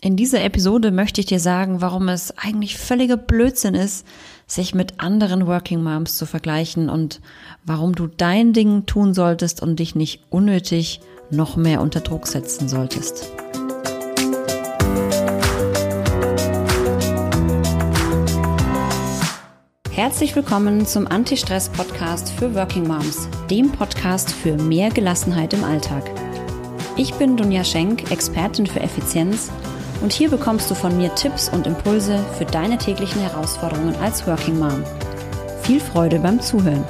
In dieser Episode möchte ich dir sagen, warum es eigentlich völliger Blödsinn ist, sich mit anderen Working Moms zu vergleichen und warum du dein Ding tun solltest und dich nicht unnötig noch mehr unter Druck setzen solltest. Herzlich willkommen zum Anti-Stress-Podcast für Working Moms, dem Podcast für mehr Gelassenheit im Alltag. Ich bin Dunja Schenk, Expertin für Effizienz und hier bekommst du von mir Tipps und Impulse für deine täglichen Herausforderungen als Working Mom. Viel Freude beim Zuhören.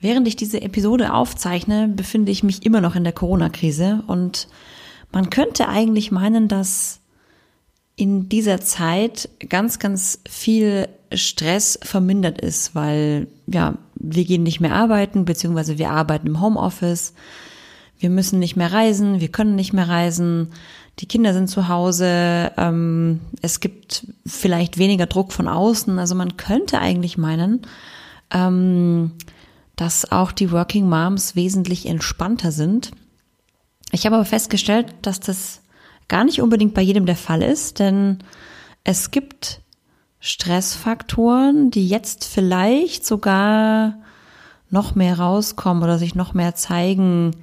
Während ich diese Episode aufzeichne, befinde ich mich immer noch in der Corona-Krise und man könnte eigentlich meinen, dass in dieser Zeit ganz, ganz viel Stress vermindert ist, weil ja, wir gehen nicht mehr arbeiten, beziehungsweise wir arbeiten im Homeoffice wir müssen nicht mehr reisen, wir können nicht mehr reisen, die Kinder sind zu Hause, ähm, es gibt vielleicht weniger Druck von außen. Also man könnte eigentlich meinen, ähm, dass auch die Working Moms wesentlich entspannter sind. Ich habe aber festgestellt, dass das gar nicht unbedingt bei jedem der Fall ist, denn es gibt Stressfaktoren, die jetzt vielleicht sogar noch mehr rauskommen oder sich noch mehr zeigen,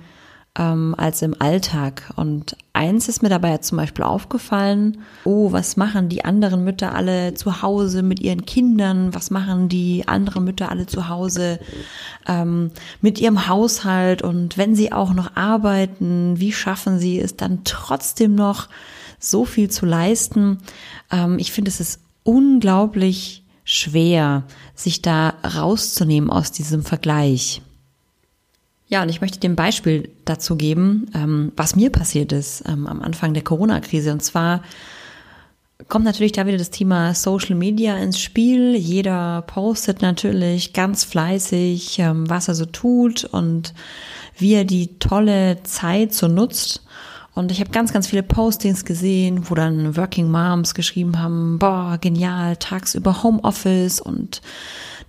ähm, als im Alltag. Und eins ist mir dabei zum Beispiel aufgefallen, oh, was machen die anderen Mütter alle zu Hause mit ihren Kindern? Was machen die anderen Mütter alle zu Hause ähm, mit ihrem Haushalt? Und wenn sie auch noch arbeiten, wie schaffen sie es dann trotzdem noch so viel zu leisten? Ähm, ich finde, es ist unglaublich schwer, sich da rauszunehmen aus diesem Vergleich. Ja, und ich möchte dir ein Beispiel dazu geben, ähm, was mir passiert ist ähm, am Anfang der Corona-Krise. Und zwar kommt natürlich da wieder das Thema Social Media ins Spiel. Jeder postet natürlich ganz fleißig, ähm, was er so tut und wie er die tolle Zeit so nutzt. Und ich habe ganz, ganz viele Postings gesehen, wo dann Working Moms geschrieben haben, boah, genial, tagsüber Homeoffice und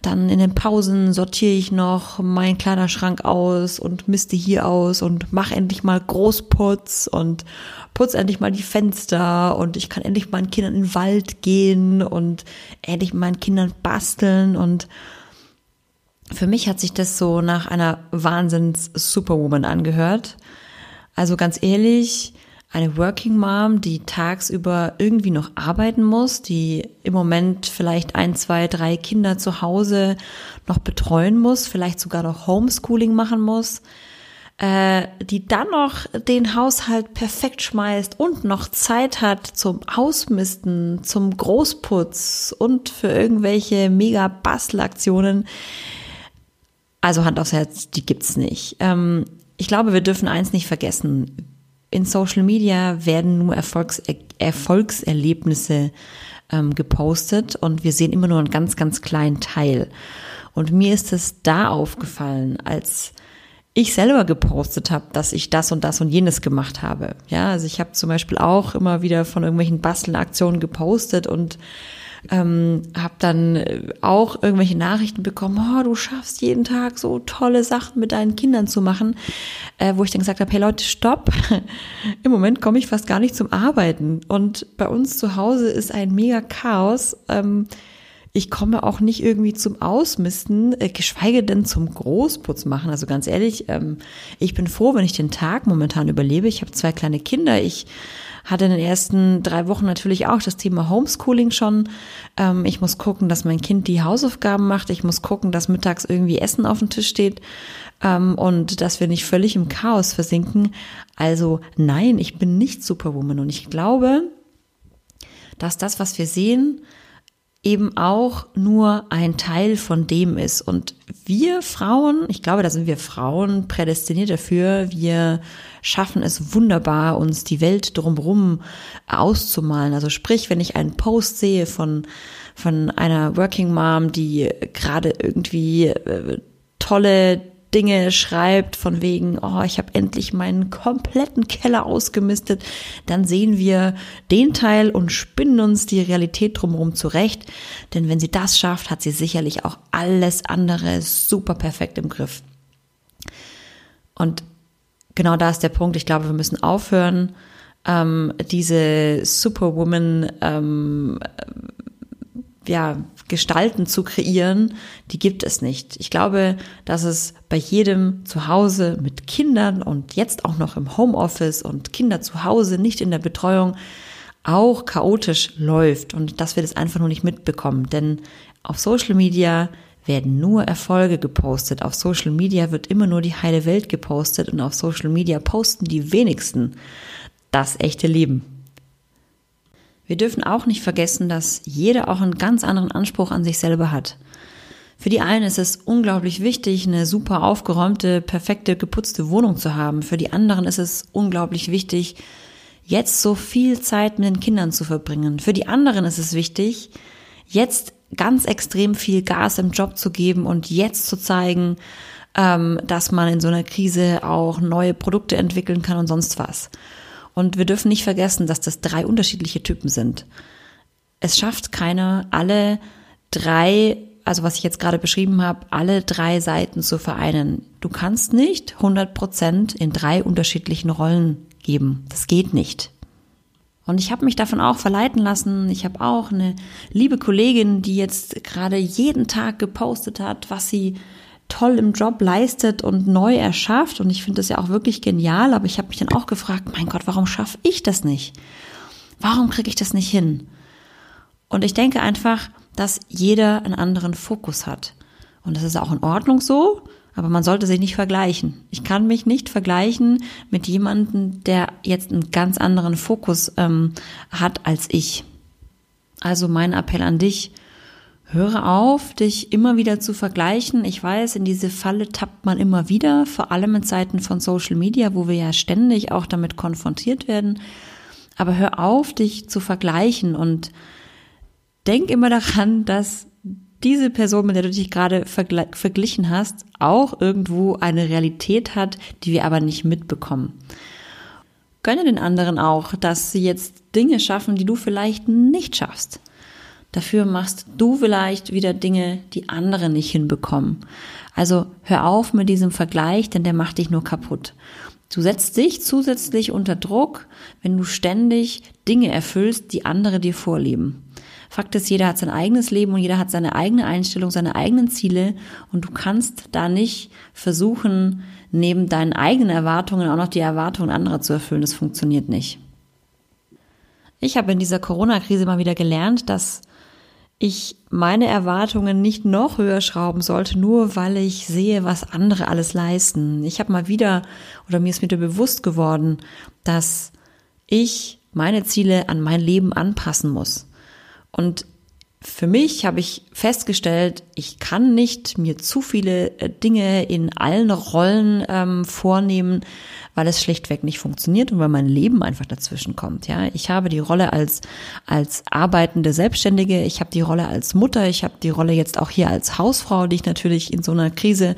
dann in den Pausen sortiere ich noch meinen Kleiderschrank aus und misste hier aus und mach endlich mal Großputz und putz endlich mal die Fenster und ich kann endlich meinen Kindern in den Wald gehen und endlich meinen Kindern basteln und für mich hat sich das so nach einer Wahnsinns-Superwoman angehört. Also ganz ehrlich, eine Working Mom, die tagsüber irgendwie noch arbeiten muss, die im Moment vielleicht ein, zwei, drei Kinder zu Hause noch betreuen muss, vielleicht sogar noch Homeschooling machen muss, äh, die dann noch den Haushalt perfekt schmeißt und noch Zeit hat zum Ausmisten, zum Großputz und für irgendwelche mega Bastelaktionen. Also Hand aufs Herz, die gibt's nicht. Ähm, ich glaube, wir dürfen eins nicht vergessen in Social Media werden nur Erfolgs Erfolgserlebnisse ähm, gepostet und wir sehen immer nur einen ganz, ganz kleinen Teil. Und mir ist es da aufgefallen, als ich selber gepostet habe, dass ich das und das und jenes gemacht habe. Ja, also ich habe zum Beispiel auch immer wieder von irgendwelchen Bastelaktionen gepostet und ähm, habe dann äh, auch irgendwelche Nachrichten bekommen, oh, du schaffst jeden Tag so tolle Sachen mit deinen Kindern zu machen, äh, wo ich dann gesagt habe, hey Leute, stopp, im Moment komme ich fast gar nicht zum Arbeiten und bei uns zu Hause ist ein mega Chaos. Ähm, ich komme auch nicht irgendwie zum Ausmisten, äh, geschweige denn zum Großputz machen. Also ganz ehrlich, ähm, ich bin froh, wenn ich den Tag momentan überlebe. Ich habe zwei kleine Kinder. Ich hatte in den ersten drei Wochen natürlich auch das Thema Homeschooling schon. Ähm, ich muss gucken, dass mein Kind die Hausaufgaben macht. Ich muss gucken, dass mittags irgendwie Essen auf dem Tisch steht ähm, und dass wir nicht völlig im Chaos versinken. Also nein, ich bin nicht Superwoman und ich glaube, dass das, was wir sehen, eben auch nur ein Teil von dem ist. Und wir Frauen, ich glaube, da sind wir Frauen prädestiniert dafür, wir schaffen es wunderbar, uns die Welt drumherum auszumalen. Also sprich, wenn ich einen Post sehe von, von einer Working Mom, die gerade irgendwie äh, tolle Dinge schreibt, von wegen, oh, ich habe endlich meinen kompletten Keller ausgemistet, dann sehen wir den Teil und spinnen uns die Realität drumherum zurecht. Denn wenn sie das schafft, hat sie sicherlich auch alles andere super perfekt im Griff. Und genau da ist der Punkt. Ich glaube, wir müssen aufhören, ähm, diese Superwoman ähm, ja, Gestalten zu kreieren, die gibt es nicht. Ich glaube, dass es bei jedem zu Hause mit Kindern und jetzt auch noch im Homeoffice und Kinder zu Hause, nicht in der Betreuung, auch chaotisch läuft und dass wir das einfach nur nicht mitbekommen. Denn auf Social Media werden nur Erfolge gepostet. Auf Social Media wird immer nur die heile Welt gepostet und auf Social Media posten die wenigsten das echte Leben. Wir dürfen auch nicht vergessen, dass jeder auch einen ganz anderen Anspruch an sich selber hat. Für die einen ist es unglaublich wichtig, eine super aufgeräumte, perfekte, geputzte Wohnung zu haben. Für die anderen ist es unglaublich wichtig, jetzt so viel Zeit mit den Kindern zu verbringen. Für die anderen ist es wichtig, jetzt ganz extrem viel Gas im Job zu geben und jetzt zu zeigen, ähm, dass man in so einer Krise auch neue Produkte entwickeln kann und sonst was. Und wir dürfen nicht vergessen, dass das drei unterschiedliche Typen sind. Es schafft keiner, alle drei, also was ich jetzt gerade beschrieben habe, alle drei Seiten zu vereinen. Du kannst nicht 100 Prozent in drei unterschiedlichen Rollen geben. Das geht nicht. Und ich habe mich davon auch verleiten lassen. Ich habe auch eine liebe Kollegin, die jetzt gerade jeden Tag gepostet hat, was sie toll im Job leistet und neu erschafft. Und ich finde das ja auch wirklich genial. Aber ich habe mich dann auch gefragt, mein Gott, warum schaffe ich das nicht? Warum kriege ich das nicht hin? Und ich denke einfach, dass jeder einen anderen Fokus hat. Und das ist auch in Ordnung so. Aber man sollte sich nicht vergleichen. Ich kann mich nicht vergleichen mit jemandem, der jetzt einen ganz anderen Fokus ähm, hat als ich. Also mein Appell an dich, höre auf, dich immer wieder zu vergleichen. Ich weiß, in diese Falle tappt man immer wieder, vor allem in Zeiten von Social Media, wo wir ja ständig auch damit konfrontiert werden. Aber hör auf, dich zu vergleichen und denk immer daran, dass diese Person, mit der du dich gerade verglichen hast, auch irgendwo eine Realität hat, die wir aber nicht mitbekommen. Gönne den anderen auch, dass sie jetzt Dinge schaffen, die du vielleicht nicht schaffst. Dafür machst du vielleicht wieder Dinge, die andere nicht hinbekommen. Also hör auf mit diesem Vergleich, denn der macht dich nur kaputt. Du setzt dich zusätzlich unter Druck, wenn du ständig Dinge erfüllst, die andere dir vorleben. Fakt ist, jeder hat sein eigenes Leben und jeder hat seine eigene Einstellung, seine eigenen Ziele und du kannst da nicht versuchen, neben deinen eigenen Erwartungen auch noch die Erwartungen anderer zu erfüllen. Das funktioniert nicht. Ich habe in dieser Corona-Krise mal wieder gelernt, dass ich meine Erwartungen nicht noch höher schrauben sollte, nur weil ich sehe, was andere alles leisten. Ich habe mal wieder oder mir ist wieder bewusst geworden, dass ich meine Ziele an mein Leben anpassen muss. Und für mich habe ich festgestellt, ich kann nicht mir zu viele äh, Dinge in allen Rollen ähm, vornehmen, weil es schlichtweg nicht funktioniert und weil mein Leben einfach dazwischen kommt. Ja, ich habe die Rolle als als arbeitende Selbstständige, ich habe die Rolle als Mutter, ich habe die Rolle jetzt auch hier als Hausfrau, die ich natürlich in so einer Krise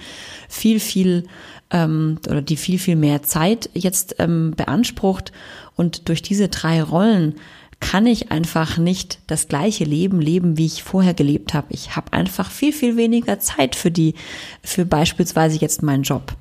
viel viel ähm, oder die viel viel mehr Zeit jetzt ähm, beansprucht und durch diese drei Rollen kann ich einfach nicht das gleiche Leben leben, wie ich vorher gelebt habe. Ich habe einfach viel, viel weniger Zeit für die, für beispielsweise jetzt meinen Job.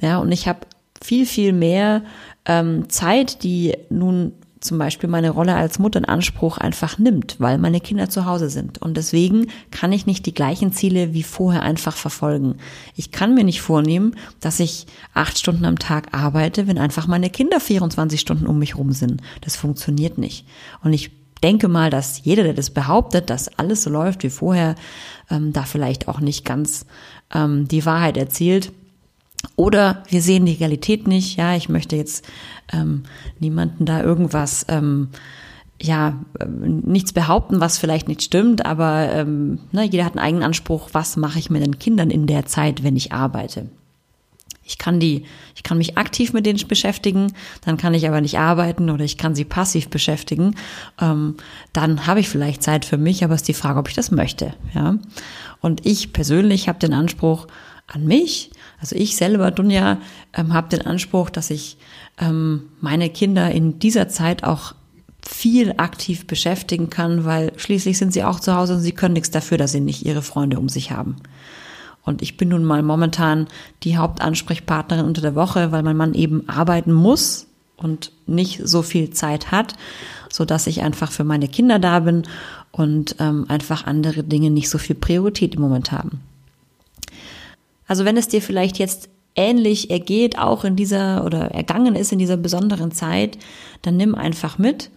Ja, und ich habe viel, viel mehr ähm, Zeit, die nun zum Beispiel meine Rolle als Mutter in Anspruch einfach nimmt, weil meine Kinder zu Hause sind. Und deswegen kann ich nicht die gleichen Ziele wie vorher einfach verfolgen. Ich kann mir nicht vornehmen, dass ich acht Stunden am Tag arbeite, wenn einfach meine Kinder 24 Stunden um mich rum sind. Das funktioniert nicht. Und ich denke mal, dass jeder, der das behauptet, dass alles so läuft wie vorher, ähm, da vielleicht auch nicht ganz ähm, die Wahrheit erzählt. Oder wir sehen die Realität nicht. Ja, ich möchte jetzt ähm, niemanden da irgendwas, ähm, ja, äh, nichts behaupten, was vielleicht nicht stimmt, aber ähm, ne, jeder hat einen eigenen Anspruch, was mache ich mit den Kindern in der Zeit, wenn ich arbeite. Ich kann die, ich kann mich aktiv mit denen beschäftigen, dann kann ich aber nicht arbeiten oder ich kann sie passiv beschäftigen. Ähm, dann habe ich vielleicht Zeit für mich, aber es ist die Frage, ob ich das möchte. Ja, und ich persönlich habe den Anspruch an mich, also ich selber, Dunja, ähm, habe den Anspruch, dass ich ähm, meine Kinder in dieser Zeit auch viel aktiv beschäftigen kann, weil schließlich sind sie auch zu Hause und sie können nichts dafür, dass sie nicht ihre Freunde um sich haben. Und ich bin nun mal momentan die Hauptansprechpartnerin unter der Woche, weil mein Mann eben arbeiten muss und nicht so viel Zeit hat, so dass ich einfach für meine Kinder da bin und ähm, einfach andere Dinge nicht so viel Priorität im Moment haben. Also wenn es dir vielleicht jetzt ähnlich ergeht, auch in dieser oder ergangen ist in dieser besonderen Zeit, dann nimm einfach mit.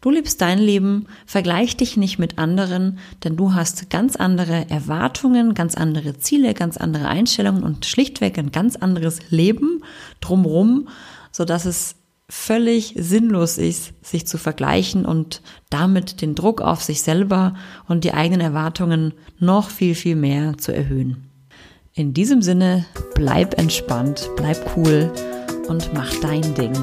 Du lebst dein Leben, vergleich dich nicht mit anderen, denn du hast ganz andere Erwartungen, ganz andere Ziele, ganz andere Einstellungen und schlichtweg ein ganz anderes Leben drumrum, so dass es völlig sinnlos ist, sich zu vergleichen und damit den Druck auf sich selber und die eigenen Erwartungen noch viel, viel mehr zu erhöhen. In diesem Sinne, bleib entspannt, bleib cool und mach dein Ding.